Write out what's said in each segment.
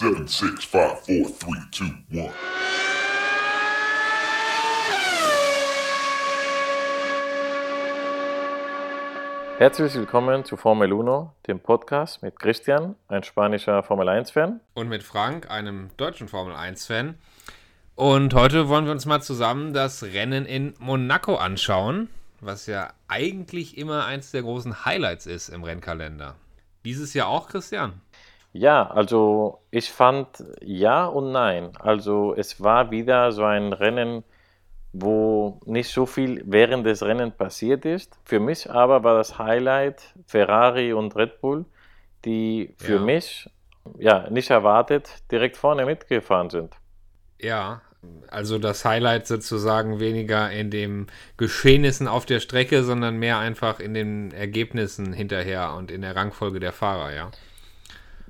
Seven, six, five, four, three, two, one. Herzlich willkommen zu Formel Uno, dem Podcast mit Christian, ein spanischer Formel 1-Fan. Und mit Frank, einem deutschen Formel 1-Fan. Und heute wollen wir uns mal zusammen das Rennen in Monaco anschauen, was ja eigentlich immer eins der großen Highlights ist im Rennkalender. Dieses Jahr auch, Christian? Ja, also ich fand ja und nein. Also es war wieder so ein Rennen, wo nicht so viel während des Rennens passiert ist. Für mich aber war das Highlight Ferrari und Red Bull, die für Ja. mich ja nicht erwartet direkt vorne mitgefahren sind. Ja, also das Highlight sozusagen weniger in den Geschehnissen auf der Strecke, sondern mehr einfach in den Ergebnissen hinterher und in der Rangfolge der Fahrer, ja.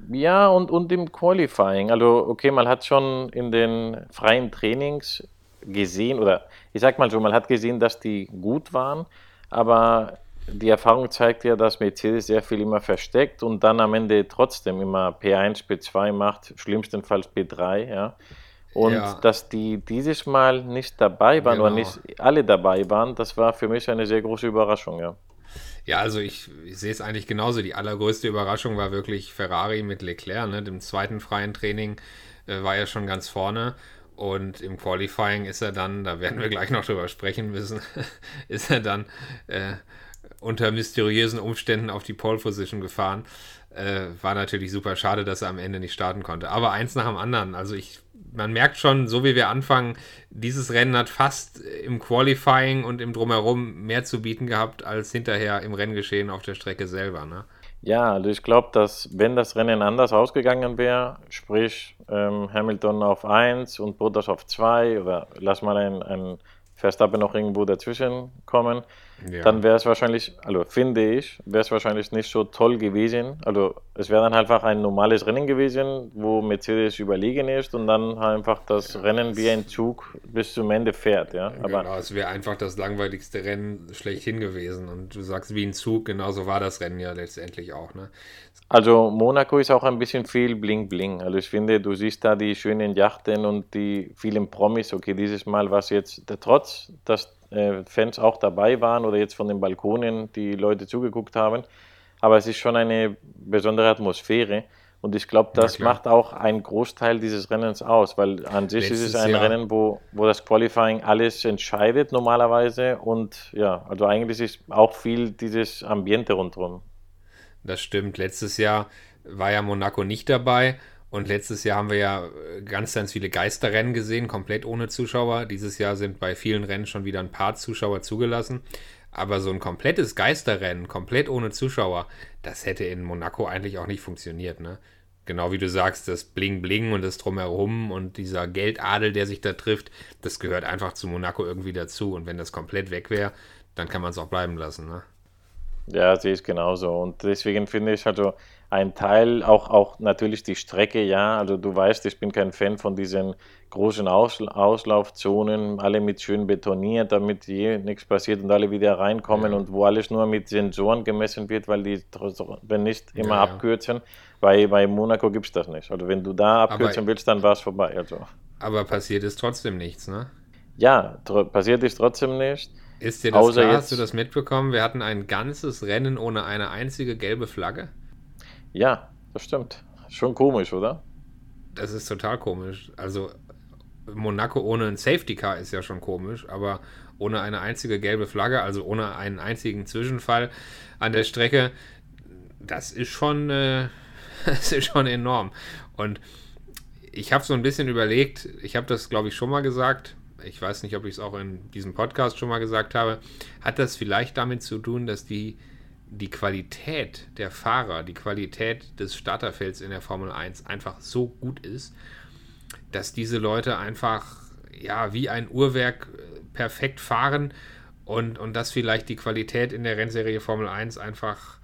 Ja, und, und im Qualifying. Also, okay, man hat schon in den freien Trainings gesehen, oder ich sag mal so, man hat gesehen, dass die gut waren, aber die Erfahrung zeigt ja, dass Mercedes sehr viel immer versteckt und dann am Ende trotzdem immer P1, P2 macht, schlimmstenfalls P3, ja. Und Ja. dass die dieses Mal nicht dabei waren oder Genau. nicht alle dabei waren, das war für mich eine sehr große Überraschung, ja. Ja, also ich, ich sehe es eigentlich genauso. Die allergrößte Überraschung war wirklich Ferrari mit Leclerc. Ne? Dem zweiten freien Training äh, war er schon ganz vorne. Und im Qualifying ist er dann, da werden wir gleich noch drüber sprechen müssen, ist er dann äh, unter mysteriösen Umständen auf die Pole Position gefahren. Äh, war natürlich super schade, dass er am Ende nicht starten konnte. Aber eins nach dem anderen. Also ich, man merkt schon, so wie wir anfangen, dieses Rennen hat fast im Qualifying und im Drumherum mehr zu bieten gehabt als hinterher im Renngeschehen auf der Strecke selber. Ne? Ja, also ich glaube, dass wenn das Rennen anders ausgegangen wäre, sprich ähm, Hamilton auf 1 und Bottas auf 2 oder lass mal ein, ein Verstappen noch irgendwo dazwischen kommen, Ja. dann wäre es wahrscheinlich, also finde ich, wäre es wahrscheinlich nicht so toll gewesen. Also es wäre dann einfach ein normales Rennen gewesen, wo Mercedes überlegen ist und dann einfach das Rennen wie ein Zug bis zum Ende fährt. Ja? Aber genau, es wäre einfach das langweiligste Rennen schlechthin gewesen. Und du sagst wie ein Zug, genauso war das Rennen ja letztendlich auch. Ne? Also Monaco ist auch ein bisschen viel Bling Bling. Also ich finde, du siehst da die schönen Yachten und die vielen Promis. Okay, dieses Mal war es jetzt der Trotz, dass äh, Fans auch dabei waren oder jetzt von den Balkonen die Leute zugeguckt haben. Aber es ist schon eine besondere Atmosphäre. Und ich glaube, das macht auch einen Großteil dieses Rennens aus, weil an sich ist es Letztes ein Jahr- Rennen, wo, wo das Qualifying alles entscheidet normalerweise. Und ja, also eigentlich ist auch viel dieses Ambiente rundherum. Das stimmt. Letztes Jahr war ja Monaco nicht dabei. Und letztes Jahr haben wir ja äh, ganz, ganz viele Geisterrennen gesehen, komplett ohne Zuschauer. Dieses Jahr sind bei vielen Rennen schon wieder ein paar Zuschauer zugelassen. Aber so ein komplettes Geisterrennen, komplett ohne Zuschauer, das hätte in Monaco eigentlich auch nicht funktioniert. Ne? Genau wie du sagst, das Bling Bling und das Drumherum und dieser Geldadel, der sich da trifft, das gehört einfach zu Monaco irgendwie dazu. Und wenn das komplett weg wäre, dann kann man es auch bleiben lassen. Ne? Ja, sehe ich genauso. Und deswegen finde ich also ein Teil, auch, auch natürlich die Strecke, ja. Also du weißt, ich bin kein Fan von diesen großen Aus, Auslaufzonen, alle mit schön betoniert, damit je nichts passiert und alle wieder reinkommen Ja. und wo alles nur mit Sensoren gemessen wird, weil die wenn nicht immer Ja, ja. abkürzen. Bei, bei Monaco gibt es das nicht. Also wenn du da abkürzen Aber- willst, dann war es vorbei. Also Aber passiert ist trotzdem nichts, ne? ja, passiert ist trotzdem nicht. Ist dir das Außer klar? jetzt- Hast du das mitbekommen? Wir hatten ein ganzes Rennen ohne eine einzige gelbe Flagge. Ja, das stimmt. Schon komisch, oder? Das ist total komisch. Also Monaco ohne ein Safety Car ist ja schon komisch, aber ohne eine einzige gelbe Flagge, also ohne einen einzigen Zwischenfall an der Strecke, das ist schon, äh, das ist schon enorm. Und ich habe so ein bisschen überlegt, ich habe das, glaube ich, schon mal gesagt. Ich weiß nicht, ob ich es auch in diesem Podcast schon mal gesagt habe. Hat das vielleicht damit zu tun, dass die, die Qualität der Fahrer, die Qualität des Starterfelds in der Formel 1 einfach so gut ist, dass diese Leute einfach ja wie ein Uhrwerk äh, perfekt fahren und, und dass vielleicht die Qualität in der Rennserie Formel 1 einfach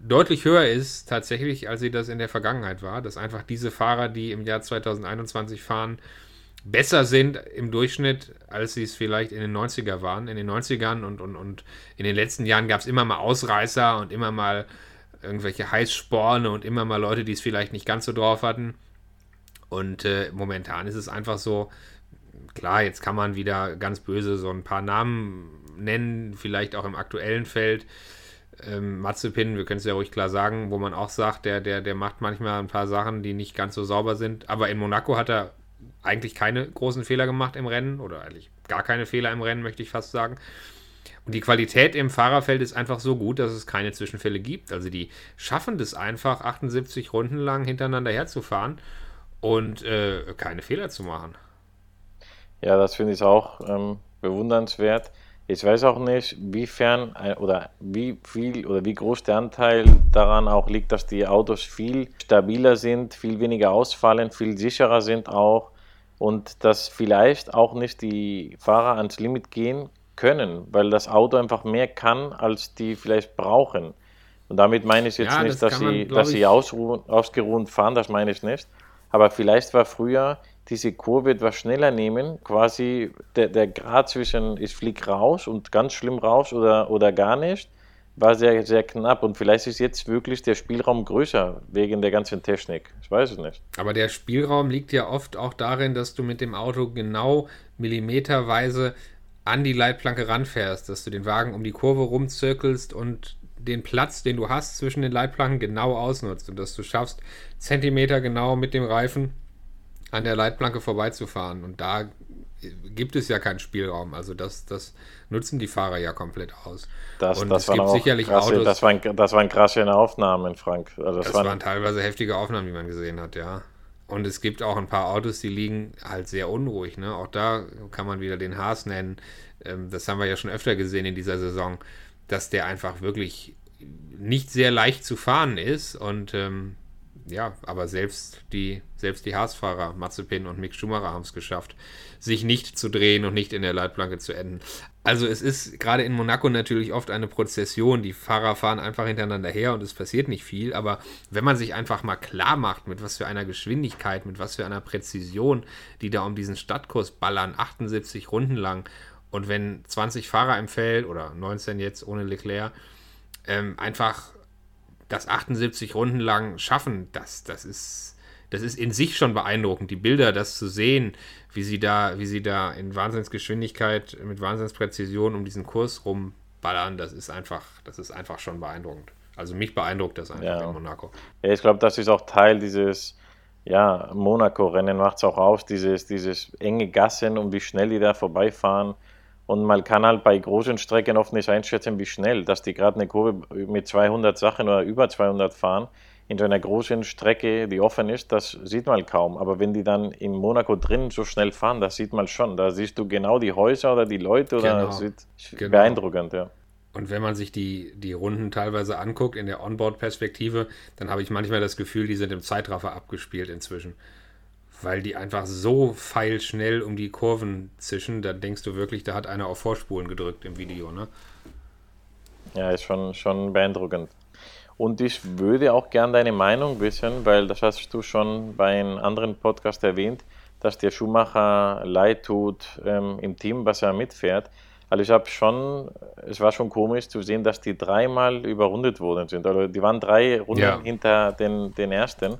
deutlich höher ist tatsächlich, als sie das in der Vergangenheit war. Dass einfach diese Fahrer, die im Jahr 2021 fahren, besser sind im Durchschnitt, als sie es vielleicht in den 90er waren. In den 90ern und, und, und in den letzten Jahren gab es immer mal Ausreißer und immer mal irgendwelche Heißsporne und immer mal Leute, die es vielleicht nicht ganz so drauf hatten. Und äh, momentan ist es einfach so, klar, jetzt kann man wieder ganz böse so ein paar Namen nennen, vielleicht auch im aktuellen Feld. Ähm, Mazepin, wir können es ja ruhig klar sagen, wo man auch sagt, der, der, der macht manchmal ein paar Sachen, die nicht ganz so sauber sind. Aber in Monaco hat er eigentlich keine großen Fehler gemacht im Rennen oder eigentlich gar keine Fehler im Rennen, möchte ich fast sagen. Und die Qualität im Fahrerfeld ist einfach so gut, dass es keine Zwischenfälle gibt. Also die schaffen das einfach, 78 Runden lang hintereinander herzufahren und äh, keine Fehler zu machen. Ja, das finde ich auch ähm, bewundernswert. Ich weiß auch nicht, wiefern oder wie viel oder wie groß der Anteil daran auch liegt, dass die Autos viel stabiler sind, viel weniger ausfallen, viel sicherer sind auch und dass vielleicht auch nicht die Fahrer ans Limit gehen können, weil das Auto einfach mehr kann, als die vielleicht brauchen. Und damit meine ich jetzt ja, nicht, das dass sie, man, dass sie ausgeruht fahren, das meine ich nicht. Aber vielleicht war früher diese Kurve etwas schneller nehmen, quasi der, der Grad zwischen ich fliege raus und ganz schlimm raus oder, oder gar nicht, war sehr, sehr knapp. Und vielleicht ist jetzt wirklich der Spielraum größer wegen der ganzen Technik. Ich weiß es nicht. Aber der Spielraum liegt ja oft auch darin, dass du mit dem Auto genau millimeterweise an die Leitplanke ranfährst, dass du den Wagen um die Kurve rumzirkelst und den Platz, den du hast zwischen den Leitplanken, genau ausnutzt und dass du schaffst, Zentimeter genau mit dem Reifen an der Leitplanke vorbeizufahren. Und da gibt es ja keinen Spielraum. Also das, das nutzen die Fahrer ja komplett aus. Das, und das es gibt sicherlich krasse, Autos. Das waren, das waren krasse Aufnahmen, Frank. Also das, das waren, waren teilweise heftige Aufnahmen, die man gesehen hat, ja. Und es gibt auch ein paar Autos, die liegen halt sehr unruhig. Ne? Auch da kann man wieder den Haas nennen. Ähm, das haben wir ja schon öfter gesehen in dieser Saison, dass der einfach wirklich nicht sehr leicht zu fahren ist. Und ähm, ja, aber selbst die, selbst die Haas-Fahrer, Mazepin und Mick Schumacher, haben es geschafft, sich nicht zu drehen und nicht in der Leitplanke zu enden. Also es ist gerade in Monaco natürlich oft eine Prozession. Die Fahrer fahren einfach hintereinander her und es passiert nicht viel. Aber wenn man sich einfach mal klar macht, mit was für einer Geschwindigkeit, mit was für einer Präzision, die da um diesen Stadtkurs ballern, 78 Runden lang, und wenn 20 Fahrer im Feld oder 19 jetzt ohne Leclerc ähm, einfach das 78 Runden lang schaffen, das, das ist, das ist in sich schon beeindruckend. Die Bilder, das zu sehen, wie sie da, wie sie da in Wahnsinnsgeschwindigkeit, mit Wahnsinnspräzision um diesen Kurs rumballern, das ist einfach, das ist einfach schon beeindruckend. Also mich beeindruckt das einfach ja. in Monaco. Ja, ich glaube, das ist auch Teil dieses, ja, Monaco-Rennen macht es auch aus, dieses, dieses enge Gassen und wie schnell die da vorbeifahren. Und man kann halt bei großen Strecken oft nicht einschätzen, wie schnell, dass die gerade eine Kurve mit 200 Sachen oder über 200 fahren. In so einer großen Strecke, die offen ist, das sieht man kaum. Aber wenn die dann in Monaco drin so schnell fahren, das sieht man schon. Da siehst du genau die Häuser oder die Leute. Oder genau. Das sieht genau. beeindruckend, ja. Und wenn man sich die, die Runden teilweise anguckt in der Onboard-Perspektive, dann habe ich manchmal das Gefühl, die sind im Zeitraffer abgespielt inzwischen weil die einfach so feilschnell um die Kurven zischen, da denkst du wirklich, da hat einer auf Vorspulen gedrückt im Video, ne? Ja, ist schon, schon beeindruckend. Und ich würde auch gerne deine Meinung wissen, weil das hast du schon bei einem anderen Podcast erwähnt, dass der Schumacher leid tut ähm, im Team, was er mitfährt. Also ich habe schon, es war schon komisch zu sehen, dass die dreimal überrundet worden sind. Also die waren drei Runden ja. hinter den, den ersten.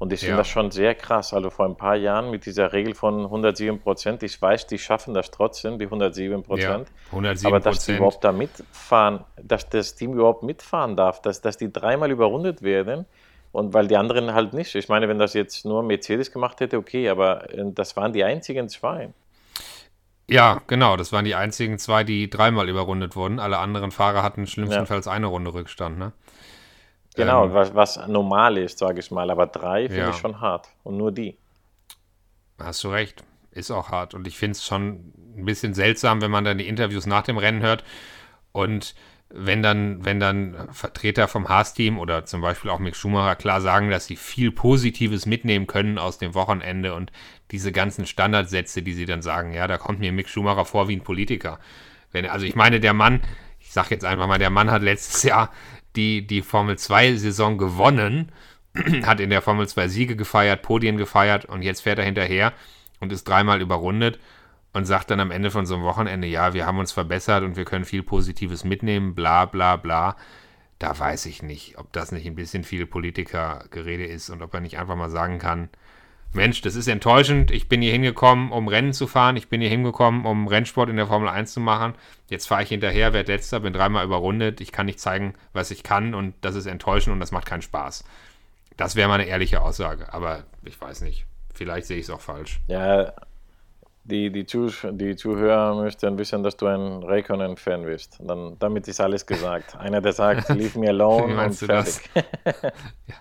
Und ich finde ja. das schon sehr krass. Also vor ein paar Jahren mit dieser Regel von 107 Prozent, ich weiß, die schaffen das trotzdem, die 107 Prozent. Ja, 107 aber dass die überhaupt da mitfahren, dass das Team überhaupt mitfahren darf, dass, dass die dreimal überrundet werden und weil die anderen halt nicht. Ich meine, wenn das jetzt nur Mercedes gemacht hätte, okay, aber äh, das waren die einzigen zwei. Ja, genau, das waren die einzigen zwei, die dreimal überrundet wurden. Alle anderen Fahrer hatten schlimmstenfalls ja. eine Runde Rückstand, ne? Genau, ähm, was, was normal ist, sage ich mal. Aber drei finde ja. ich schon hart. Und nur die. Hast du recht. Ist auch hart. Und ich finde es schon ein bisschen seltsam, wenn man dann die Interviews nach dem Rennen hört und wenn dann, wenn dann Vertreter vom Haas-Team oder zum Beispiel auch Mick Schumacher klar sagen, dass sie viel Positives mitnehmen können aus dem Wochenende und diese ganzen Standardsätze, die sie dann sagen, ja, da kommt mir Mick Schumacher vor wie ein Politiker. Wenn, also ich meine, der Mann, ich sage jetzt einfach mal, der Mann hat letztes Jahr die, die Formel 2-Saison gewonnen, hat in der Formel 2 Siege gefeiert, Podien gefeiert und jetzt fährt er hinterher und ist dreimal überrundet und sagt dann am Ende von so einem Wochenende, ja, wir haben uns verbessert und wir können viel Positives mitnehmen, bla bla bla. Da weiß ich nicht, ob das nicht ein bisschen viel Politikergerede ist und ob er nicht einfach mal sagen kann, Mensch, das ist enttäuschend. Ich bin hier hingekommen, um Rennen zu fahren. Ich bin hier hingekommen, um Rennsport in der Formel 1 zu machen. Jetzt fahre ich hinterher, werde letzter, bin dreimal überrundet. Ich kann nicht zeigen, was ich kann und das ist enttäuschend und das macht keinen Spaß. Das wäre meine ehrliche Aussage, aber ich weiß nicht. Vielleicht sehe ich es auch falsch. Ja, die, die, Zuh die Zuhörer möchten wissen, dass du ein Raikkonen-Fan bist. Dann, damit ist alles gesagt. Einer, der sagt, leave me alone Wie meinst und du fertig. ja.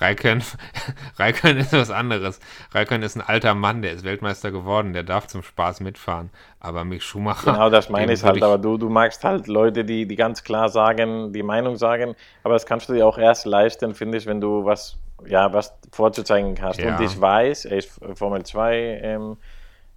Raikön, Raikön ist was anderes. Raikön ist ein alter Mann, der ist Weltmeister geworden, der darf zum Spaß mitfahren. Aber Mick Schumacher. Genau, das meine ich halt. Aber du, du magst halt Leute, die, die ganz klar sagen, die Meinung sagen. Aber das kannst du dir auch erst leisten, finde ich, wenn du was, ja, was vorzuzeigen hast. Ja. Und ich weiß, er ist Formel 2 ähm,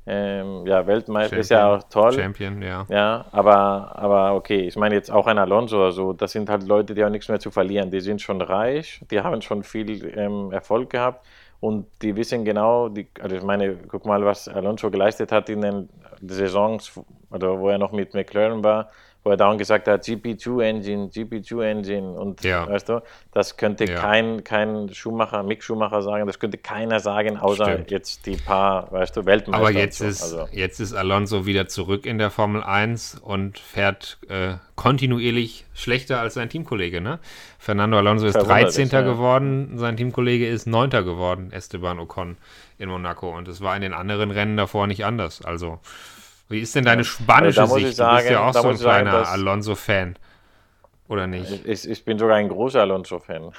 ähm, ja, Weltmeister, ist ja auch toll. Champion, ja. Ja, aber, aber okay, ich meine jetzt auch ein Alonso oder so, das sind halt Leute, die haben nichts mehr zu verlieren. Die sind schon reich, die haben schon viel ähm, Erfolg gehabt und die wissen genau, die, also ich meine, guck mal, was Alonso geleistet hat in den Saisons, oder wo er noch mit McLaren war, wo er dauernd gesagt hat, GP2-Engine, GP2-Engine und Ja. weißt du, das könnte Ja. kein, kein Schumacher, Mick Schumacher sagen, das könnte keiner sagen, außer Stimmt. jetzt die paar, weißt du, Weltmeister. Aber jetzt ist, also, jetzt ist Alonso wieder zurück in der Formel 1 und fährt äh, kontinuierlich schlechter als sein Teamkollege. Ne? Fernando Alonso ist Verwunderlich, 13. ja. geworden, sein Teamkollege ist 9. geworden, Esteban Ocon in Monaco. Und es war in den anderen Rennen davor nicht anders. Also, wie ist denn deine spanische Also Sicht? ich du bist ja sagen- auch so ein sagen, kleiner Alonso-Fan. Oder nicht? Ich, ich bin sogar ein großer Alonso-Fan.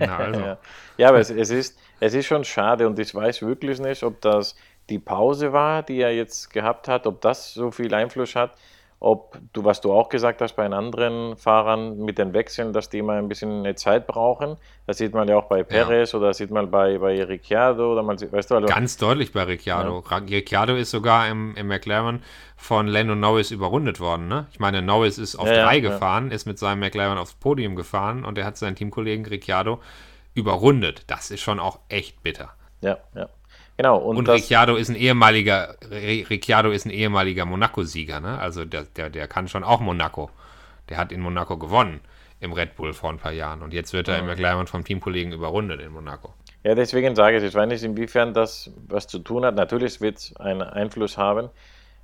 Also. ja. ja, aber es, es, ist, es ist schon schade und ich weiß wirklich nicht, ob das die Pause war, die er jetzt gehabt hat, ob das so viel Einfluss hat, ob du, was du auch gesagt hast bei den anderen Fahrern mit den Wechseln, dass die immer ein bisschen eine Zeit brauchen. Das sieht man ja auch bei Perez oder das sieht man bei, bei Ricciardo oder man, sieht- weißt du, also, Ganz deutlich bei Ricciardo. Ra- Ricciardo ist sogar im, im McLaren von Lando Norris überrundet worden. Ne? Ich meine, Norris ist auf Ja, ja, drei ja. gefahren, ist mit seinem McLaren aufs Podium gefahren und er hat seinen Teamkollegen Ricciardo überrundet. Das ist schon auch echt bitter. ja, ja. Genau, und, Und Ricciardo ist ein ehemaliger, Ricciardo ist ein ehemaliger Monaco-Sieger, ne? Also der, der, der kann schon auch Monaco. Der hat in Monaco gewonnen im Red Bull vor ein paar Jahren. Und jetzt wird er im McLaren vom Teamkollegen überrundet in Monaco. Ja, deswegen sage ich, ich weiß nicht, inwiefern das was zu tun hat. Natürlich wird es einen Einfluss haben,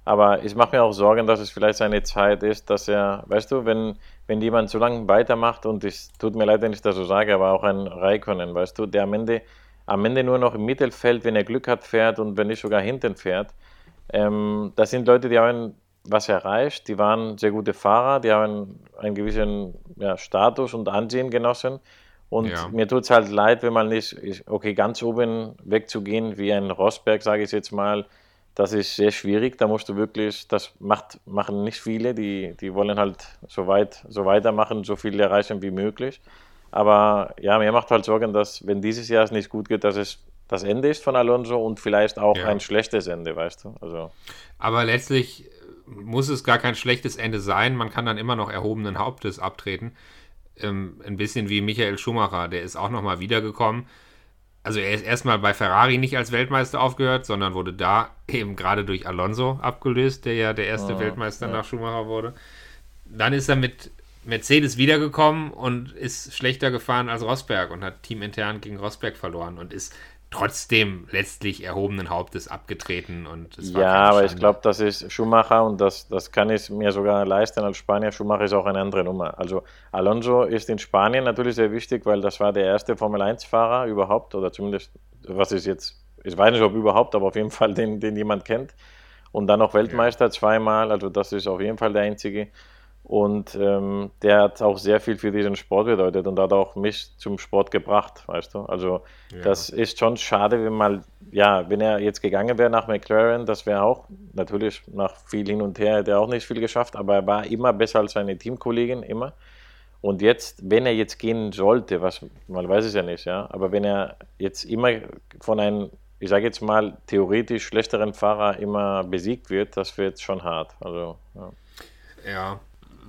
aber ich mache mir auch Sorgen, dass es vielleicht seine Zeit ist, dass er, weißt du, wenn, wenn jemand so lange weitermacht und es tut mir leid, wenn ich das so sage, aber auch ein Raikkonen, weißt du, der am Ende, am Ende nur noch im Mittelfeld, wenn er Glück hat, fährt und wenn nicht sogar hinten fährt. Ähm, das sind Leute, die haben was erreicht, die waren sehr gute Fahrer, die haben einen gewissen ja, Status und Ansehen genossen. Und Ja. mir tut es halt leid, wenn man nicht, ich- okay, ganz oben wegzugehen, wie ein Rosberg, sage ich jetzt mal, das ist sehr schwierig. Da musst du wirklich, das macht, machen nicht viele, die, die wollen halt so, weit, so weitermachen, so viel erreichen wie möglich. Aber ja, mir macht halt Sorgen, dass wenn dieses Jahr es nicht gut geht, dass es das Ende ist von Alonso und vielleicht auch Ja. ein schlechtes Ende, weißt du? Also, Aber letztlich muss es gar kein schlechtes Ende sein. Man kann dann immer noch erhobenen Hauptes abtreten. Ähm, ein bisschen wie Michael Schumacher, der ist auch nochmal wiedergekommen. Also er ist erstmal bei Ferrari nicht als Weltmeister aufgehört, sondern wurde da eben gerade durch Alonso abgelöst, der ja der erste Weltmeister nach Schumacher wurde. Dann ist er mit Mercedes wiedergekommen und ist schlechter gefahren als Rosberg und hat teamintern gegen Rosberg verloren und ist trotzdem letztlich erhobenen Hauptes abgetreten. Und es war ja, aber ich glaube, das ist Schumacher und das, das kann ich mir sogar leisten als Spanier. Schumacher ist auch eine andere Nummer. Also Alonso ist in Spanien natürlich sehr wichtig, weil das war der erste Formel-1-Fahrer überhaupt oder zumindest, was ist jetzt, ich weiß nicht, ob überhaupt, aber auf jeden Fall den, den jemand kennt. Und dann noch Weltmeister zweimal, also das ist auf jeden Fall der einzige. Und ähm, der hat auch sehr viel für diesen Sport bedeutet und hat auch mich zum Sport gebracht, weißt du. Also das ist schon schade, wenn mal, ja, wenn er jetzt gegangen wäre nach McLaren, das wäre auch, natürlich nach viel hin und her hätte er auch nicht viel geschafft, aber er war immer besser als seine Teamkollegen, immer. Und jetzt, wenn er jetzt gehen sollte, was man weiß es ja nicht, ja, aber wenn er jetzt immer von einem, ich sage jetzt mal, theoretisch schlechteren Fahrer immer besiegt wird, das wird schon hart. Also, ja. Ja.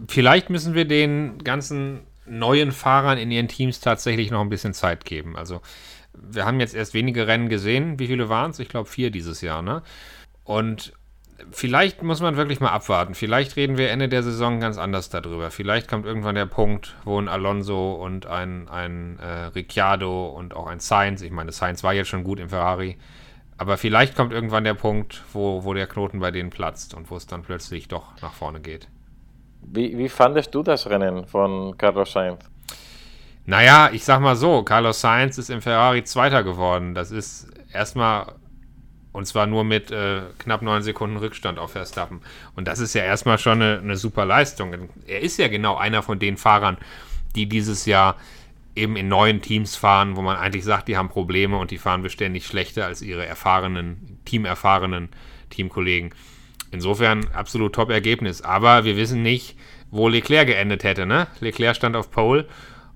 Vielleicht müssen wir den ganzen neuen Fahrern in ihren Teams tatsächlich noch ein bisschen Zeit geben. Also, wir haben jetzt erst wenige Rennen gesehen. Wie viele waren es? Ich glaube, vier dieses Jahr, ne? Und vielleicht muss man wirklich mal abwarten. Vielleicht reden wir Ende der Saison ganz anders darüber. Vielleicht kommt irgendwann der Punkt, wo ein Alonso und ein, ein äh, Ricciardo und auch ein Sainz, ich meine, Sainz war jetzt schon gut im Ferrari, Aber vielleicht kommt irgendwann der Punkt, wo, wo der Knoten bei denen platzt und wo es dann plötzlich doch nach vorne geht. Wie, wie fandest du das Rennen von Carlos Sainz? Naja, ich sag mal so, Carlos Sainz ist im Ferrari Zweiter geworden. Das ist erstmal, und zwar nur mit äh, knapp neun Sekunden Rückstand auf Verstappen. Und das ist ja erstmal schon eine, eine super Leistung. Er ist ja genau einer von den Fahrern, die dieses Jahr eben in neuen Teams fahren, wo man eigentlich sagt, die haben Probleme und die fahren beständig schlechter als ihre erfahrenen, teamerfahrenen Teamkollegen. Insofern absolut Top-Ergebnis. Aber wir wissen nicht, wo Leclerc geendet hätte. Ne? Leclerc stand auf Pole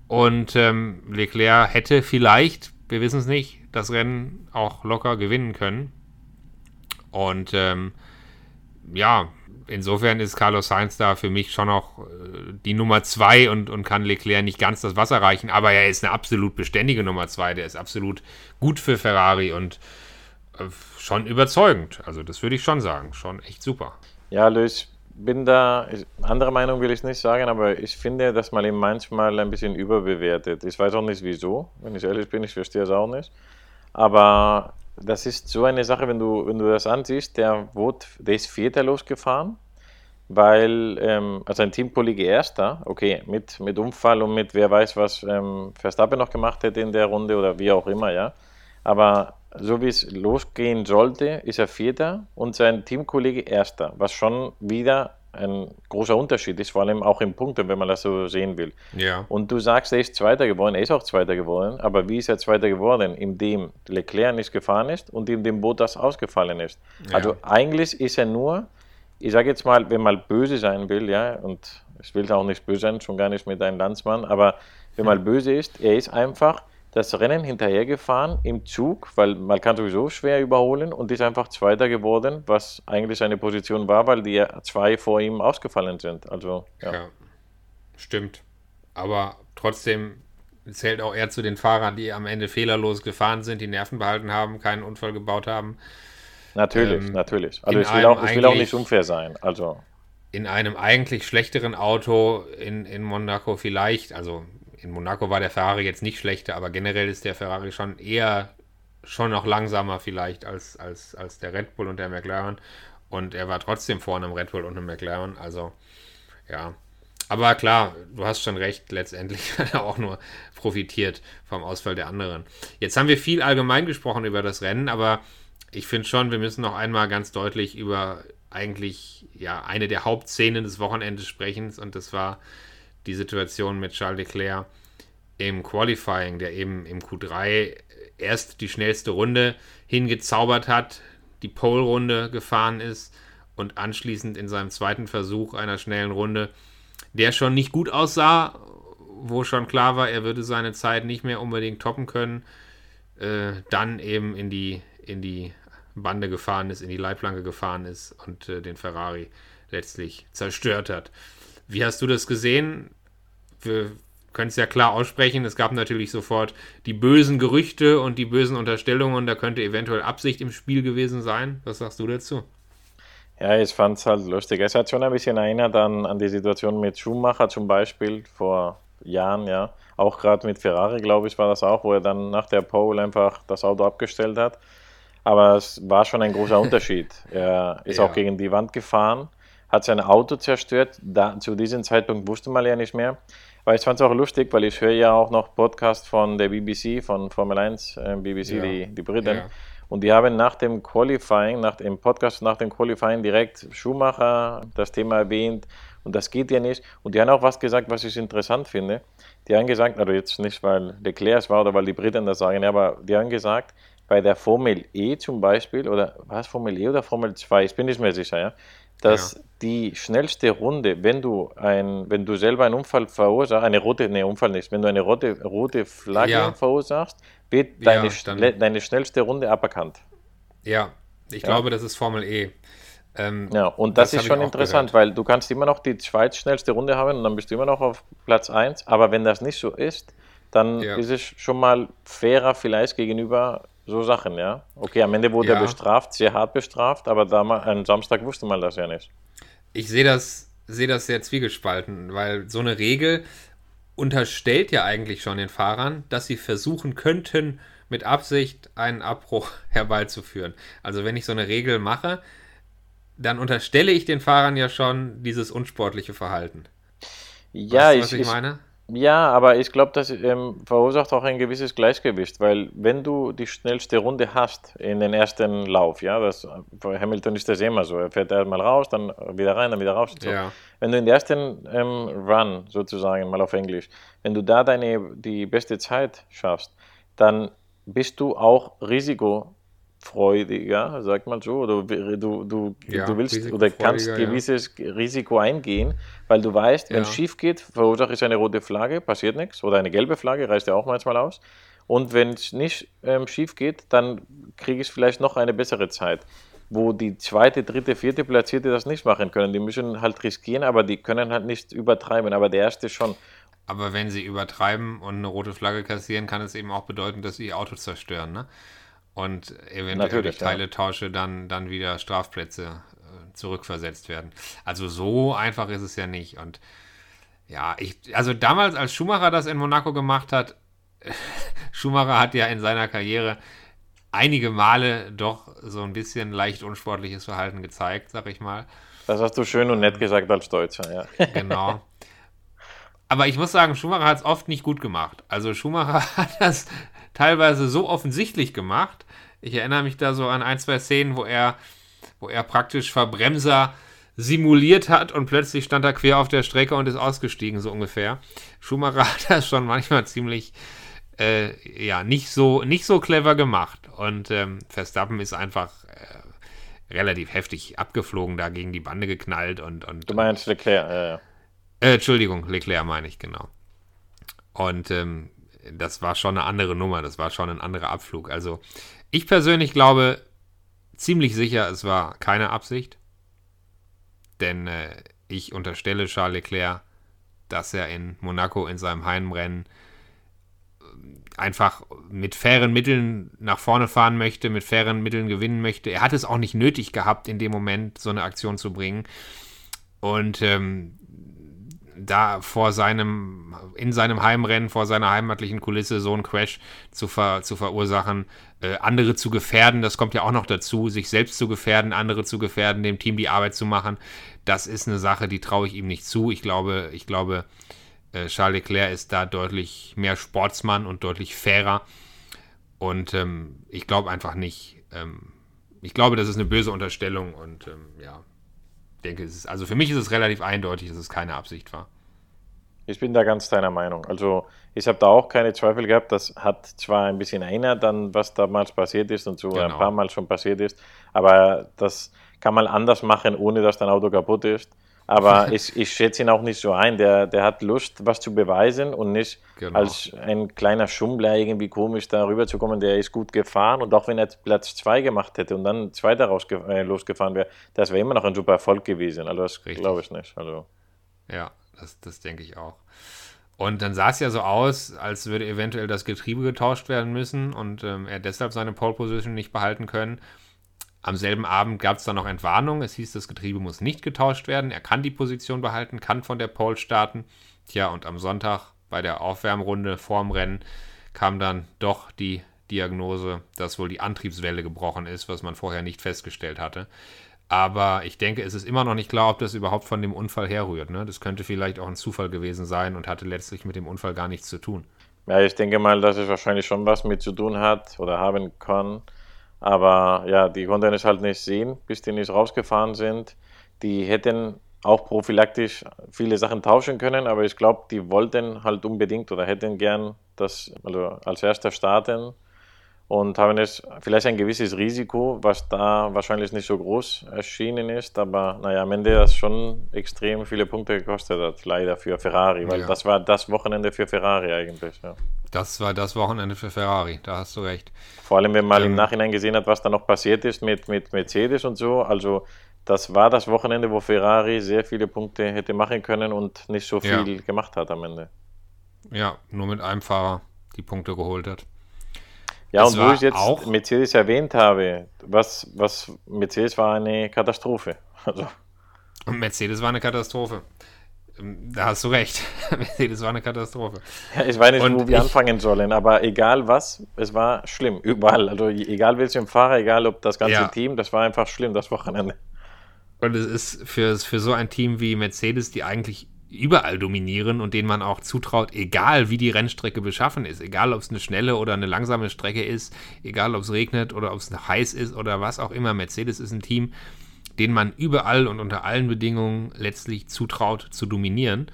und ähm, Leclerc hätte vielleicht, wir wissen es nicht, das Rennen auch locker gewinnen können. Und ähm, ja, insofern ist Carlos Sainz da für mich schon noch äh, die Nummer zwei und, und kann Leclerc nicht ganz das Wasser reichen, aber er ist eine absolut beständige Nummer zwei. Der ist absolut gut für Ferrari und schon überzeugend. Also, das würde ich schon sagen. Schon echt super. Ja, Luis, bin da, andere Meinung will ich nicht sagen, aber ich finde, dass man ihn manchmal ein bisschen überbewertet. Ich weiß auch nicht wieso, wenn ich ehrlich bin, ich verstehe es auch nicht. Aber das ist so eine Sache, wenn du, wenn du das ansiehst, der, wurde, der ist Vierter losgefahren, weil, ähm, also ein Teamkollege Erster, okay, mit, mit Unfall und mit wer weiß, was ähm, Verstappen noch gemacht hätte in der Runde oder wie auch immer, ja. Aber so wie es losgehen sollte, ist er Vierter und sein Teamkollege Erster, was schon wieder ein großer Unterschied ist, vor allem auch im Punkten, wenn man das so sehen will. Ja. Und du sagst, er ist Zweiter geworden, er ist auch Zweiter geworden, aber wie ist er Zweiter geworden? Indem Leclerc nicht gefahren ist und indem Bottas ausgefallen ist. Ja. Also eigentlich ist er nur, ich sage jetzt mal, wenn man böse sein will, ja, und ich will auch nicht böse sein, schon gar nicht mit einem Landsmann, aber wenn man böse ist, er ist einfach das Rennen hinterhergefahren im Zug, weil man kann sowieso schwer überholen und ist einfach Zweiter geworden, was eigentlich seine Position war, weil die zwei vor ihm ausgefallen sind. Also, ja. ja. Stimmt. Aber trotzdem zählt auch er zu den Fahrern, die am Ende fehlerlos gefahren sind, die Nerven behalten haben, keinen Unfall gebaut haben. Natürlich, ähm, natürlich. Also ich will, auch, ich will auch nicht unfair sein. Also in einem eigentlich schlechteren Auto in, in Monaco vielleicht, also in Monaco war der Ferrari jetzt nicht schlechter, aber generell ist der Ferrari schon eher schon noch langsamer vielleicht als, als, als der Red Bull und der McLaren. Und er war trotzdem vorne im Red Bull und im McLaren. Also, ja. Aber klar, du hast schon recht, letztendlich hat er auch nur profitiert vom Ausfall der anderen. Jetzt haben wir viel allgemein gesprochen über das Rennen, aber ich finde schon, wir müssen noch einmal ganz deutlich über eigentlich ja eine der Hauptszenen des Wochenendes sprechen. Und das war die Situation mit Charles Leclerc im Qualifying, der eben im Q3 erst die schnellste Runde hingezaubert hat, die Pole-Runde gefahren ist und anschließend in seinem zweiten Versuch einer schnellen Runde, der schon nicht gut aussah, wo schon klar war, er würde seine Zeit nicht mehr unbedingt toppen können, äh, dann eben in die, in die Bande gefahren ist, in die Leitplanke gefahren ist und äh, den Ferrari letztlich zerstört hat. Wie hast du das gesehen? Wir können es ja klar aussprechen. Es gab natürlich sofort die bösen Gerüchte und die bösen Unterstellungen. Da könnte eventuell Absicht im Spiel gewesen sein. Was sagst du dazu? Ja, ich fand es halt lustig. Es hat schon ein bisschen erinnert an, an die Situation mit Schumacher zum Beispiel vor Jahren, ja. Auch gerade mit Ferrari, glaube ich, war das auch, wo er dann nach der Pole einfach das Auto abgestellt hat. Aber es war schon ein großer Unterschied. Er ist ja. auch gegen die Wand gefahren, hat sein Auto zerstört. Da, zu diesem Zeitpunkt wusste man ja nicht mehr. Weil ich fand es auch lustig, weil ich höre ja auch noch Podcast von der BBC, von Formel 1, äh, BBC, ja. die, die Briten. Ja. Und die haben nach dem Qualifying, nach dem Podcast nach dem Qualifying direkt Schumacher das Thema erwähnt. Und das geht ja nicht. Und die haben auch was gesagt, was ich interessant finde. Die haben gesagt, also jetzt nicht, weil Leclerc es war oder weil die Briten das sagen, aber die haben gesagt, bei der Formel E zum Beispiel, oder was Formel E oder Formel 2, ich bin nicht mehr sicher, ja, dass ja. die schnellste Runde, wenn du ein, wenn du selber einen Unfall verursachst, eine rote, ne, Unfall nicht, wenn du eine rote, rote Flagge ja. verursachst, wird deine, ja, deine schnellste Runde aberkannt. Ja, ich glaube, das ist Formel E. Ähm, ja, und das, das ist schon interessant, gehört. weil du kannst immer noch die zweitschnellste Runde haben und dann bist du immer noch auf Platz 1, aber wenn das nicht so ist, dann ist es schon mal fairer vielleicht gegenüber so Sachen, ja. Okay, am Ende wurde ja. er bestraft, sehr hart bestraft, aber damals, am Samstag wusste man das ja nicht. Ich sehe das, sehe das sehr zwiegespalten, weil so eine Regel unterstellt ja eigentlich schon den Fahrern, dass sie versuchen könnten, mit Absicht einen Abbruch herbeizuführen. Also wenn ich so eine Regel mache, dann unterstelle ich den Fahrern ja schon dieses unsportliche Verhalten. Ja, weißt du, ich, was ich, ich, meine? Ja, aber ich glaube, das ähm, verursacht auch ein gewisses Gleichgewicht, weil wenn du die schnellste Runde hast in den ersten Lauf, ja, das, bei Hamilton ist das immer so, er fährt erstmal raus, dann wieder rein, dann wieder raus. So. Ja. Wenn du in der ersten ähm, Run sozusagen, mal auf Englisch, wenn du da deine, die beste Zeit schaffst, dann bist du auch risikofreudiger, sag mal so, oder du, du, Ja, du willst oder kannst risikofreudiger, ja. gewisses Risiko eingehen, weil du weißt, wenn es schief geht, verursacht es eine rote Flagge, passiert nichts, oder eine gelbe Flagge, reißt ja auch manchmal aus. Und wenn es nicht ähm, schief geht, dann kriege ich vielleicht noch eine bessere Zeit. Wo die zweite, dritte, vierte Platzierte das nicht machen können. Die müssen halt riskieren, aber die können halt nicht übertreiben. Aber der erste schon. Aber wenn sie übertreiben und eine rote Flagge kassieren, kann es eben auch bedeuten, dass sie ihr Auto zerstören, ne? Und eventuell Natürlich, durch. Teiletausche dann, dann wieder Strafplätze äh, zurückversetzt werden. Also so einfach ist es ja nicht. Und ja, ich, also damals, als Schumacher das in Monaco gemacht hat, Schumacher hat ja in seiner Karriere einige Male doch so ein bisschen leicht unsportliches Verhalten gezeigt, sag ich mal. Das hast du schön und nett gesagt als Deutscher, ja. Genau. Aber ich muss sagen, Schumacher hat es oft nicht gut gemacht. Also Schumacher hat das teilweise so offensichtlich gemacht. Ich erinnere mich da so an ein, zwei Szenen, wo er, wo er praktisch Verbremser simuliert hat und plötzlich stand er quer auf der Strecke und ist ausgestiegen, so ungefähr. Schumacher hat das schon manchmal ziemlich, äh, ja, nicht so, nicht so clever gemacht. Und ähm, Verstappen ist einfach äh, relativ heftig abgeflogen, da gegen die Bande geknallt und, und Du meinst Leclerc, ja, ja. äh, Entschuldigung, Leclerc meine ich, genau. Und ähm, das war schon eine andere Nummer, das war schon ein anderer Abflug. Also ich persönlich glaube ziemlich sicher, es war keine Absicht. Denn äh, ich unterstelle Charles Leclerc, dass er in Monaco in seinem Heimrennen äh, einfach mit fairen Mitteln nach vorne fahren möchte, mit fairen Mitteln gewinnen möchte. Er hat es auch nicht nötig gehabt, in dem Moment so eine Aktion zu bringen. Und ähm, da vor seinem, in seinem Heimrennen, vor seiner heimatlichen Kulisse so einen Crash zu, ver, zu verursachen, äh, andere zu gefährden, das kommt ja auch noch dazu, sich selbst zu gefährden, andere zu gefährden, dem Team die Arbeit zu machen, das ist eine Sache, die traue ich ihm nicht zu. Ich glaube, ich glaube, äh, Charles Leclerc ist da deutlich mehr Sportsmann und deutlich fairer. Und ähm, ich glaube einfach nicht, ähm, ich glaube, das ist eine böse Unterstellung und ähm, ja, denke, es ist, also für mich ist es relativ eindeutig, dass es keine Absicht war. Ich bin da ganz deiner Meinung. Also ich habe da auch keine Zweifel gehabt. Das hat zwar ein bisschen erinnert an, was damals passiert ist und so ein Genau. paar Mal schon passiert ist, aber das kann man anders machen, ohne dass dein Auto kaputt ist. Aber ich, ich schätze ihn auch nicht so ein. Der, der hat Lust, was zu beweisen und nicht Genau. als ein kleiner Schummler irgendwie komisch da rüberzukommen. Der ist gut gefahren und auch wenn er Platz 2 gemacht hätte und dann Zweiter rausge äh, losgefahren wäre, das wäre immer noch ein super Erfolg gewesen. Also das glaube ich nicht. Also. Ja, das, das denke ich auch. Und dann sah es ja so aus, als würde eventuell das Getriebe getauscht werden müssen und ähm, er deshalb seine Pole Position nicht behalten können. Am selben Abend gab es dann noch Entwarnung. Es hieß, das Getriebe muss nicht getauscht werden. Er kann die Position behalten, kann von der Pole starten. Tja, und am Sonntag bei der Aufwärmrunde vorm Rennen kam dann doch die Diagnose, dass wohl die Antriebswelle gebrochen ist, was man vorher nicht festgestellt hatte. Aber ich denke, es ist immer noch nicht klar, ob das überhaupt von dem Unfall herrührt. Ne? Das könnte vielleicht auch ein Zufall gewesen sein und hatte letztlich mit dem Unfall gar nichts zu tun. Ja, ich denke mal, dass es wahrscheinlich schon was mit zu tun hat oder haben kann. Aber ja, die konnten es halt nicht sehen, bis die nicht rausgefahren sind. Die hätten auch prophylaktisch viele Sachen tauschen können, aber ich glaube, die wollten halt unbedingt oder hätten gern das also als erster starten und haben es vielleicht ein gewisses Risiko, was da wahrscheinlich nicht so groß erschienen ist, aber naja, am Ende das schon extrem viele Punkte gekostet hat, leider für Ferrari, weil Ja. das war das Wochenende für Ferrari eigentlich. Ja. Das war das Wochenende für Ferrari, da hast du recht. Vor allem, wenn man im Ähm. Nachhinein gesehen hat, was da noch passiert ist mit, mit Mercedes und so. Also, das war das Wochenende, wo Ferrari sehr viele Punkte hätte machen können und nicht so Ja. viel gemacht hat am Ende. Ja, nur mit einem Fahrer die Punkte geholt hat. Ja, Es und wo ich jetzt auch- Mercedes erwähnt habe, was, was Mercedes war eine Katastrophe. Also, Und Mercedes war eine Katastrophe. ähm, da hast du recht. Mercedes war eine Katastrophe. Ja, ich weiß nicht, Und wo wir anfangen sollen, aber egal was, es war schlimm, überall. Also egal welchem Fahrer, egal ob das ganze Ja. Team, das war einfach schlimm, das Wochenende. Und es ist für, für so ein Team wie Mercedes, die eigentlich überall dominieren und denen man auch zutraut, egal wie die Rennstrecke beschaffen ist, egal ob es eine schnelle oder eine langsame Strecke ist, egal ob es regnet oder ob es heiß ist oder was auch immer. Mercedes ist ein Team, denen man überall und unter allen Bedingungen letztlich zutraut zu dominieren.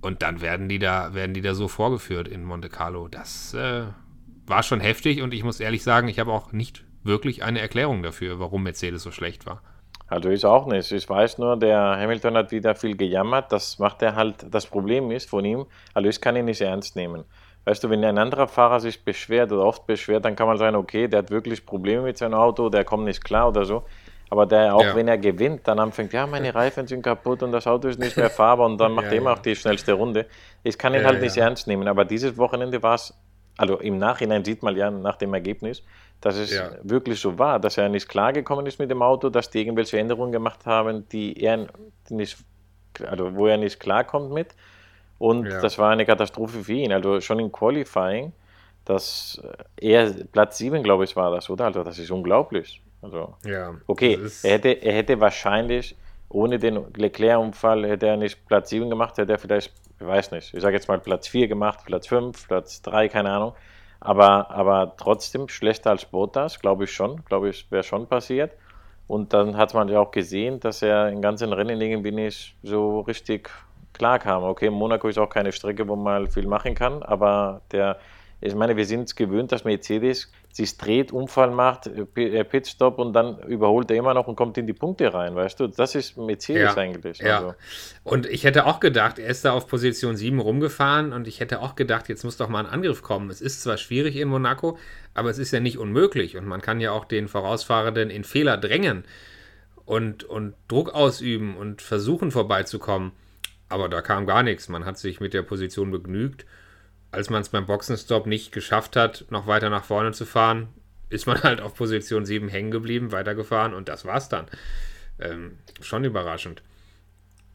Und dann werden die da, werden die da so vorgeführt in Monte Carlo. Das äh, war schon heftig und ich muss ehrlich sagen, ich habe auch nicht wirklich eine Erklärung dafür, warum Mercedes so schlecht war. Also ich auch nicht. Ich weiß nur, der Hamilton hat wieder viel gejammert. Das macht er halt. Das Problem ist von ihm, also ich kann ihn nicht ernst nehmen. Weißt du, wenn ein anderer Fahrer sich beschwert oder oft beschwert, dann kann man sagen, okay, der hat wirklich Probleme mit seinem Auto, der kommt nicht klar oder so. Aber der, auch Ja. wenn er gewinnt, dann anfängt, ja, meine Reifen sind kaputt und das Auto ist nicht mehr fahrbar und dann macht Ja, er immer ja. auch die schnellste Runde. Ich kann ihn halt nicht ernst nehmen. Aber dieses Wochenende war es, also im Nachhinein sieht man ja nach dem Ergebnis, dass es Ja. wirklich so war, dass er nicht klargekommen ist mit dem Auto, dass die irgendwelche Änderungen gemacht haben, die er nicht, also wo er nicht klarkommt mit. Und Ja. das war eine Katastrophe für ihn. Also schon im Qualifying, dass er Platz 7, glaube ich, war das, oder? Also das ist unglaublich. Also Ja. okay, er hätte, er hätte wahrscheinlich ohne den Leclerc-Unfall hätte er nicht Platz 7 gemacht, hätte er vielleicht, ich weiß nicht, ich sage jetzt mal Platz 4 gemacht, Platz 5, Platz 3, keine Ahnung. Aber, aber trotzdem schlechter als Bottas, glaube ich schon, glaube ich, wäre schon passiert. Und dann hat man ja auch gesehen, dass er im ganzen Rennen irgendwie nicht so richtig klar kam. Okay, Monaco ist auch keine Strecke, wo man viel machen kann, aber der, ich meine, wir sind es gewöhnt, dass Mercedes sich dreht, Unfall macht, äh, Pitstop und dann überholt er immer noch und kommt in die Punkte rein, weißt du? Das ist Mercedes Ja, eigentlich. Ja. Also. Und ich hätte auch gedacht, er ist da auf Position 7 rumgefahren und ich hätte auch gedacht, jetzt muss doch mal ein Angriff kommen. Es ist zwar schwierig in Monaco, aber es ist ja nicht unmöglich und man kann ja auch den Vorausfahrenden in Fehler drängen und, und Druck ausüben und versuchen vorbeizukommen. Aber da kam gar nichts. Man hat sich mit der Position begnügt. Als man es beim Boxenstopp nicht geschafft hat, noch weiter nach vorne zu fahren, ist man halt auf Position 7 hängen geblieben, weitergefahren und das war's dann. Ähm, schon überraschend.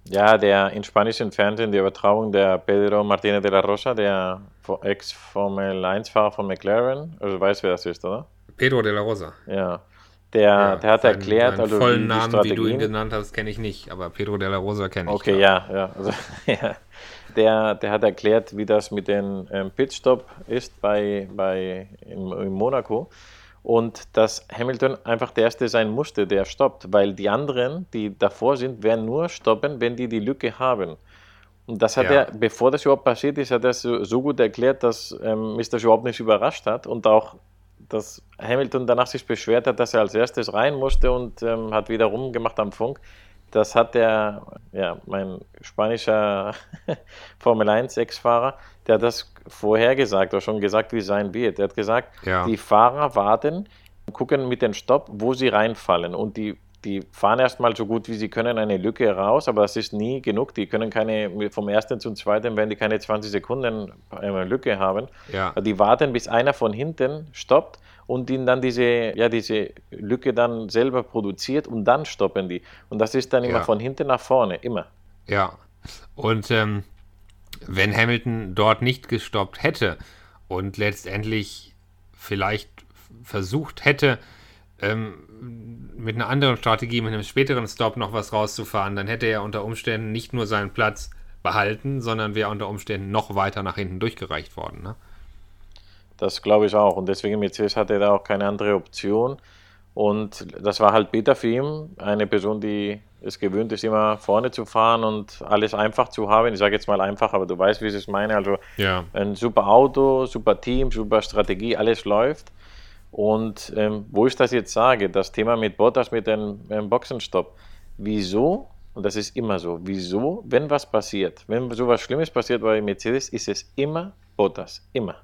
Ja, der in spanischen Fernsehen, die Übertragung der Pedro Martínez de la Rosa, der Ex-Formel-1-Fahrer von McLaren, also weißt wer das ist, oder? Pedro de la Rosa. Ja. Der, der hat seinen- erklärt, seinen also vollen Namen, wie du ihn genannt hast, kenne ich nicht, aber Pedro de la Rosa kenne ich. Okay, klar. ja, ja. Also, ja. Der, der hat erklärt, wie das mit dem ähm, Pitstop ist bei, bei in, in Monaco und dass Hamilton einfach der Erste sein musste, der stoppt, weil die anderen, die davor sind, werden nur stoppen, wenn die die Lücke haben. Und das hat Ja. er, bevor das überhaupt passiert ist, hat er so, so gut erklärt, dass ähm, mich das überhaupt nicht überrascht hat und auch, dass Hamilton danach sich beschwert hat, dass er als erstes rein musste und ähm, hat wieder rumgemacht am Funk. Das hat der, ja, mein spanischer Formel 1 Ex-Fahrer, der hat das vorher gesagt, oder schon gesagt, wie sein wird. Er hat gesagt, Ja. die Fahrer warten, gucken mit dem Stopp, wo sie reinfallen und die die fahren erstmal so gut wie sie können eine Lücke raus, aber das ist nie genug. Die können keine, vom ersten zum zweiten werden die keine 20 Sekunden eine Lücke haben. Ja. Die warten, bis einer von hinten stoppt und ihnen dann diese, ja, diese Lücke dann selber produziert und dann stoppen die. Und das ist dann immer Ja. von hinten nach vorne, immer. Ja. Und ähm, wenn Hamilton dort nicht gestoppt hätte und letztendlich vielleicht versucht hätte, ähm, mit einer anderen Strategie, mit einem späteren Stop noch was rauszufahren, dann hätte er unter Umständen nicht nur seinen Platz behalten, sondern wäre unter Umständen noch weiter nach hinten durchgereicht worden. Ne? Das glaube ich auch. Und deswegen Mercedes hatte da auch keine andere Option. Und das war halt bitter für ihn. Eine Person, die es gewöhnt ist, immer vorne zu fahren und alles einfach zu haben. Ich sage jetzt mal einfach, aber du weißt, wie ich es meine. Also Ja. ein super Auto, super Team, super Strategie, alles läuft. Und ähm, wo ich das jetzt sage, das Thema mit Bottas, mit dem ähm, Boxenstopp, wieso, und das ist immer so, wieso, wenn was passiert, wenn sowas Schlimmes passiert bei Mercedes, ist es immer Bottas, immer.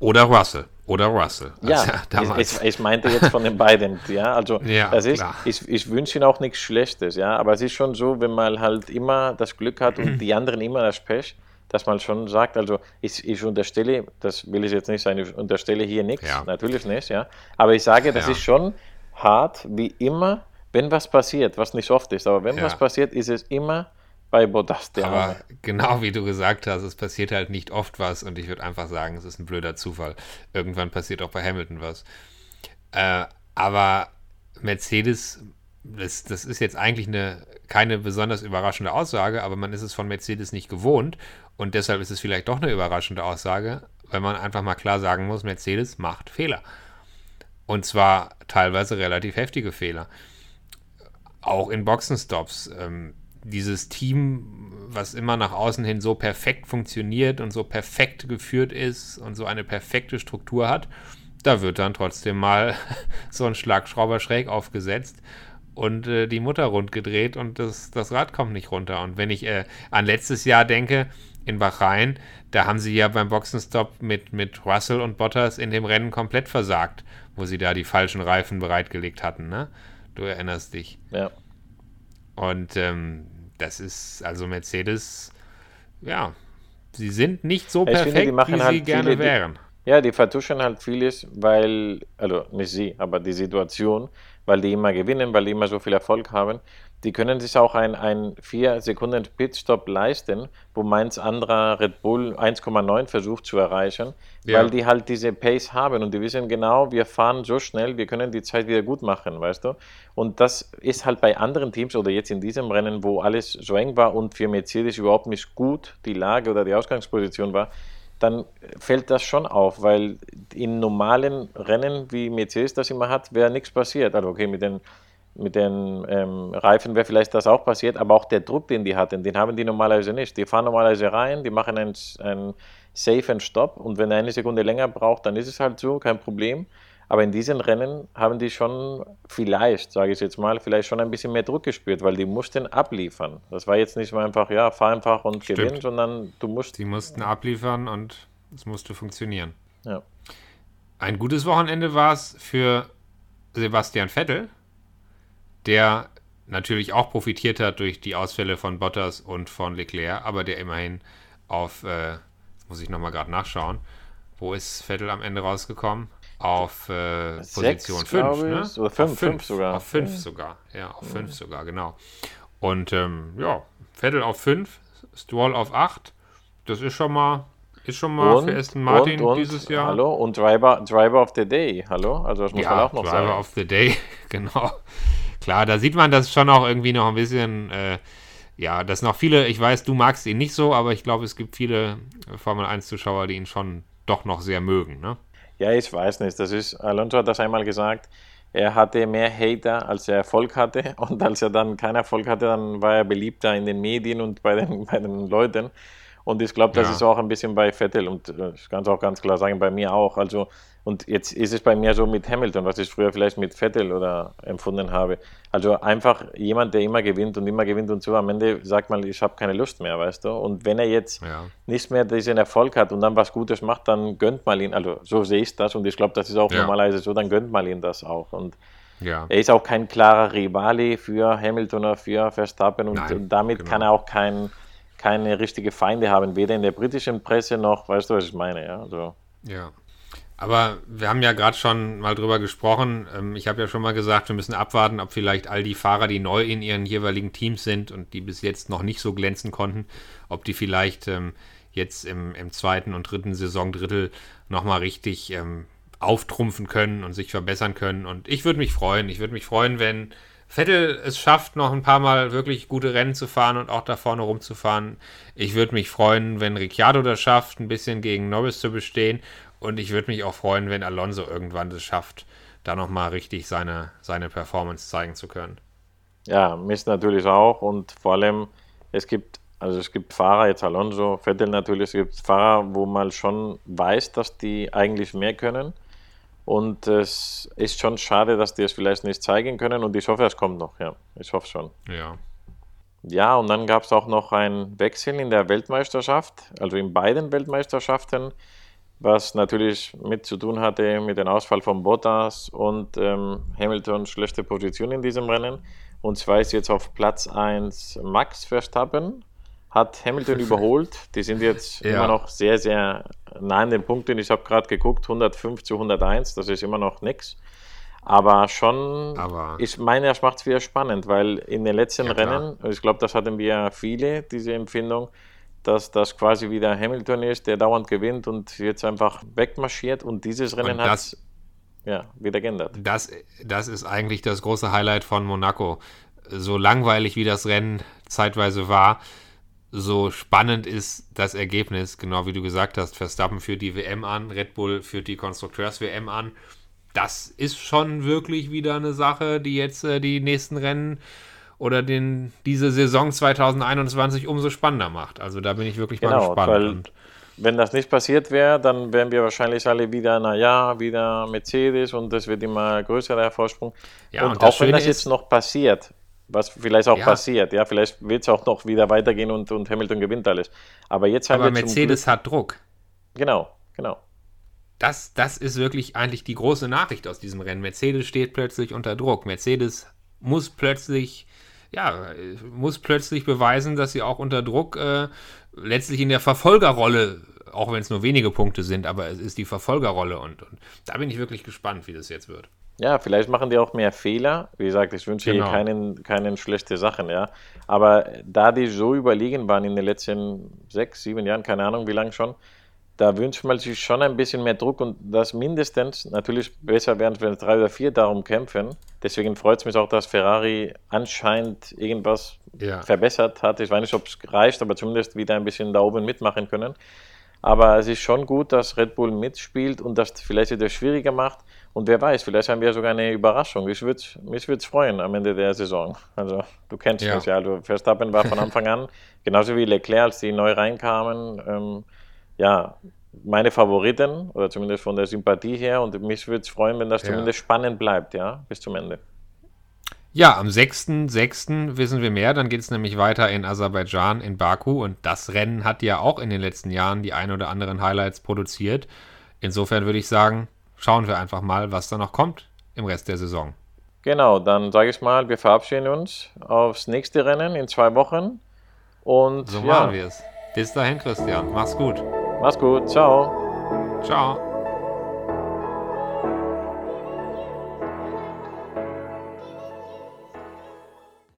Oder Russell. Oder Russell. Ja, Also, ich, damals. ich, ich meinte jetzt von den beiden, ja, also Ja, das ist, klar. ich, ich wünsche ihnen auch nichts Schlechtes, ja, aber es ist schon so, wenn man halt immer das Glück hat und die anderen immer das Pech, dass man schon sagt, also ich, ich unterstelle, das will ich jetzt nicht sagen, ich unterstelle hier nichts, Ja. natürlich nicht, ja, aber ich sage, das Ja. ist schon hart, wie immer, wenn was passiert, was nicht oft ist, aber wenn was passiert, ist es immer bei Bottas. Der Aber genau wie du gesagt hast, es passiert halt nicht oft was und ich würde einfach sagen, es ist ein blöder Zufall. Irgendwann passiert auch bei Hamilton was. Äh, aber Mercedes, das, das ist jetzt eigentlich eine, keine besonders überraschende Aussage, aber man ist es von Mercedes nicht gewohnt und deshalb ist es vielleicht doch eine überraschende Aussage, weil man einfach mal klar sagen muss, Mercedes macht Fehler. Und zwar teilweise relativ heftige Fehler. Auch in Boxenstops. Ähm, dieses Team, was immer nach außen hin so perfekt funktioniert und so perfekt geführt ist und so eine perfekte Struktur hat, da wird dann trotzdem mal so ein Schlagschrauber schräg aufgesetzt und äh, die Mutter rund gedreht und das, das Rad kommt nicht runter. Und wenn ich äh, an letztes Jahr denke, in Bahrain, da haben sie ja beim Boxenstopp mit, mit Russell und Bottas in dem Rennen komplett versagt, wo sie da die falschen Reifen bereitgelegt hatten, ne? Du erinnerst dich. Ja. Und ähm, das ist also Mercedes, ja, sie sind nicht so Ich finde, perfekt, die machen wie halt sie gerne viele- die- wären. Ja, die vertuschen halt vieles, weil, also nicht sie, aber die Situation, weil die immer gewinnen, weil die immer so viel Erfolg haben. Die können sich auch ein, ein 4 Sekunden Pitstop leisten, wo meins anderer Red Bull 1,9 versucht zu erreichen, Ja. weil die halt diese Pace haben und die wissen genau, wir fahren so schnell, wir können die Zeit wieder gut machen, weißt du? Und das ist halt bei anderen Teams oder jetzt in diesem Rennen, wo alles so eng war und für Mercedes überhaupt nicht gut die Lage oder die Ausgangsposition war, dann fällt das schon auf, weil in normalen Rennen, wie Mercedes das immer hat, wäre nichts passiert. Also okay, mit den, mit den ähm, Reifen wäre vielleicht das auch passiert, aber auch der Druck, den die hatten, den haben die normalerweise nicht. Die fahren normalerweise rein, die machen einen, einen safen Stop und wenn er eine Sekunde länger braucht, dann ist es halt so, kein Problem. Aber in diesen Rennen haben die schon vielleicht, sage ich jetzt mal, vielleicht schon ein bisschen mehr Druck gespürt, weil die mussten abliefern. Das war jetzt nicht mal einfach, ja, fahr einfach und Stimmt. gewinn, sondern du musst Sie mussten abliefern und es musste funktionieren. ja. Ein gutes Wochenende war es für Sebastian Vettel, der natürlich auch profitiert hat durch die Ausfälle von Bottas und von Leclerc, aber der immerhin auf, äh, muss ich nochmal gerade nachschauen, wo ist Vettel am Ende rausgekommen? Auf äh, Position 5, glaube ne? oder fünf, auf fünf sogar. Auf 5 sogar, ja, auf 5 sogar, genau. Und ähm, ja, Vettel auf 5, Stroll auf 8, das ist schon mal, ist schon mal für Aston Martin und, und, dieses Jahr. Hallo, und Driver, Driver of the Day, hallo? Also das muss man Ja, auch noch Driver sagen. of the Day, genau. Klar, da sieht man das schon auch irgendwie noch ein bisschen, äh, ja, dass noch viele, ich weiß, du magst ihn nicht so, aber ich glaube, es gibt viele Formel 1-Zuschauer, die ihn schon doch noch sehr mögen, ne? Ja, ich weiß nicht. Das ist, Alonso hat das einmal gesagt. Er hatte mehr Hater, als er Erfolg hatte. Und als er dann keinen Erfolg hatte, dann war er beliebter in den Medien und bei den, bei den Leuten. Und ich glaube, das Ja. ist auch ein bisschen bei Vettel und äh, ich kann es auch ganz klar sagen, bei mir auch. Also, und jetzt ist es bei mir so mit Hamilton, was ich früher vielleicht mit Vettel oder empfunden habe. Also einfach jemand, der immer gewinnt und immer gewinnt und so, am Ende sagt man, ich habe keine Lust mehr, weißt du? Und wenn er jetzt Ja. nicht mehr diesen Erfolg hat und dann was Gutes macht, dann gönnt man ihn. Also so sehe ich das und ich glaube, das ist auch Ja. normalerweise so, dann gönnt man ihn das auch. Und Ja. er ist auch kein klarer Rivale für Hamilton oder für Verstappen und Nein, damit genau. kann er auch kein, keine richtige Feinde haben, weder in der britischen Presse noch, weißt du, was ich meine, ja? Also, Ja. Aber wir haben ja gerade schon mal drüber gesprochen. Ähm, Ich habe ja schon mal gesagt, wir müssen abwarten, ob vielleicht all die Fahrer, die neu in ihren jeweiligen Teams sind und die bis jetzt noch nicht so glänzen konnten, ob die vielleicht ähm, jetzt im, im zweiten und dritten Saisondrittel nochmal richtig ähm, auftrumpfen können und sich verbessern können. Und ich würde mich freuen. Ich würde mich freuen, wenn Vettel es schafft, noch ein paar Mal wirklich gute Rennen zu fahren und auch da vorne rumzufahren. Ich würde mich freuen, wenn Ricciardo das schafft, ein bisschen gegen Norris zu bestehen. Und ich würde mich auch freuen, wenn Alonso irgendwann es schafft, da nochmal richtig seine, seine Performance zeigen zu können. ja, mich natürlich auch und vor allem, es gibt, also es gibt Fahrer, jetzt Alonso, Vettel natürlich, es gibt Fahrer, wo man schon weiß, dass die eigentlich mehr können. Und es ist schon schade, dass die es vielleicht nicht zeigen können. Und ich hoffe, es kommt noch, ja. Ich hoffe schon. Ja. Ja, und dann gab es auch noch einen Wechsel in der Weltmeisterschaft, also in beiden Weltmeisterschaften, was natürlich mit zu tun hatte mit dem Ausfall von Bottas und ähm, Hamiltons schlechte Position in diesem Rennen. Und zwar ist jetzt auf Platz 1 Max Verstappen, hat Hamilton überholt. Die sind jetzt Ja. immer noch sehr, sehr nah an den Punkten. Ich habe gerade geguckt, 105 zu 101, das ist immer noch nichts. Aber schon, Aber- ich meine, das macht es wieder spannend, weil in den letzten Ja. Rennen, und ich glaube, das hatten wir viele, diese Empfindung, dass das quasi wieder Hamilton ist, der dauernd gewinnt und jetzt einfach wegmarschiert und dieses Rennen hat ja, wieder geändert. Das, das ist eigentlich das große Highlight von Monaco. So langweilig wie das Rennen zeitweise war, so spannend ist das Ergebnis, genau wie du gesagt hast. Verstappen führt die WM an, Red Bull führt die Konstrukteurs-WM an. Das ist schon wirklich wieder eine Sache, die jetzt äh, die nächsten Rennen oder den, diese Saison 2021 umso spannender macht. Also da bin ich wirklich mal Genau, gespannt. weil Und wenn das nicht passiert wäre, dann wären wir wahrscheinlich alle wieder, naja, wieder Mercedes und das wird immer größerer der Vorsprung. Ja, und, und auch wenn das jetzt ist- noch passiert, was vielleicht auch Ja. passiert, ja, vielleicht wird es auch noch wieder weitergehen und, und Hamilton gewinnt alles. Aber jetzt haben aber wir Mercedes hat Druck. Genau, genau. Das, das ist wirklich eigentlich die große Nachricht aus diesem Rennen. Mercedes steht plötzlich unter Druck. Mercedes muss plötzlich, ja, muss plötzlich beweisen, dass sie auch unter Druck äh, letztlich in der Verfolgerrolle, auch wenn es nur wenige Punkte sind, aber es ist die Verfolgerrolle und, und da bin ich wirklich gespannt, wie das jetzt wird. Ja, vielleicht machen die auch mehr Fehler. Wie gesagt, ich wünsche Genau. hier keinen, keinen schlechte Sachen, ja. Aber da die so überlegen waren in den letzten sechs, sieben Jahren, keine Ahnung wie lange schon, da wünscht man sich schon ein bisschen mehr Druck und das mindestens natürlich besser wären, wenn drei oder vier darum kämpfen. Deswegen freut es mich auch, dass Ferrari anscheinend irgendwas Ja. verbessert hat. Ich weiß nicht, ob es reicht, aber zumindest wieder ein bisschen da oben mitmachen können. Aber es ist schon gut, dass Red Bull mitspielt und das vielleicht wieder schwieriger macht. Und wer weiß, vielleicht haben wir sogar eine Überraschung. Ich würd, mich würde es freuen am Ende der Saison. Also, du kennst Ja. mich ja. Also, Verstappen war von Anfang an, genauso wie Leclerc, als die neu reinkamen, ähm, ja, meine Favoriten oder zumindest von der Sympathie her. Und mich würde es freuen, wenn das Ja. zumindest spannend bleibt, ja, bis zum Ende. Ja, am 6.6. wissen wir mehr. Dann geht es nämlich weiter in Aserbaidschan, in Baku. Und das Rennen hat ja auch in den letzten Jahren die ein oder anderen Highlights produziert. Insofern würde ich sagen, schauen wir einfach mal, was da noch kommt im Rest der Saison. Genau, dann sage ich mal, wir verabschieden uns aufs nächste Rennen in zwei Wochen. Und So ja, machen wir es. Bis dahin, Christian. Mach's gut. mach's gut, ciao. Ciao.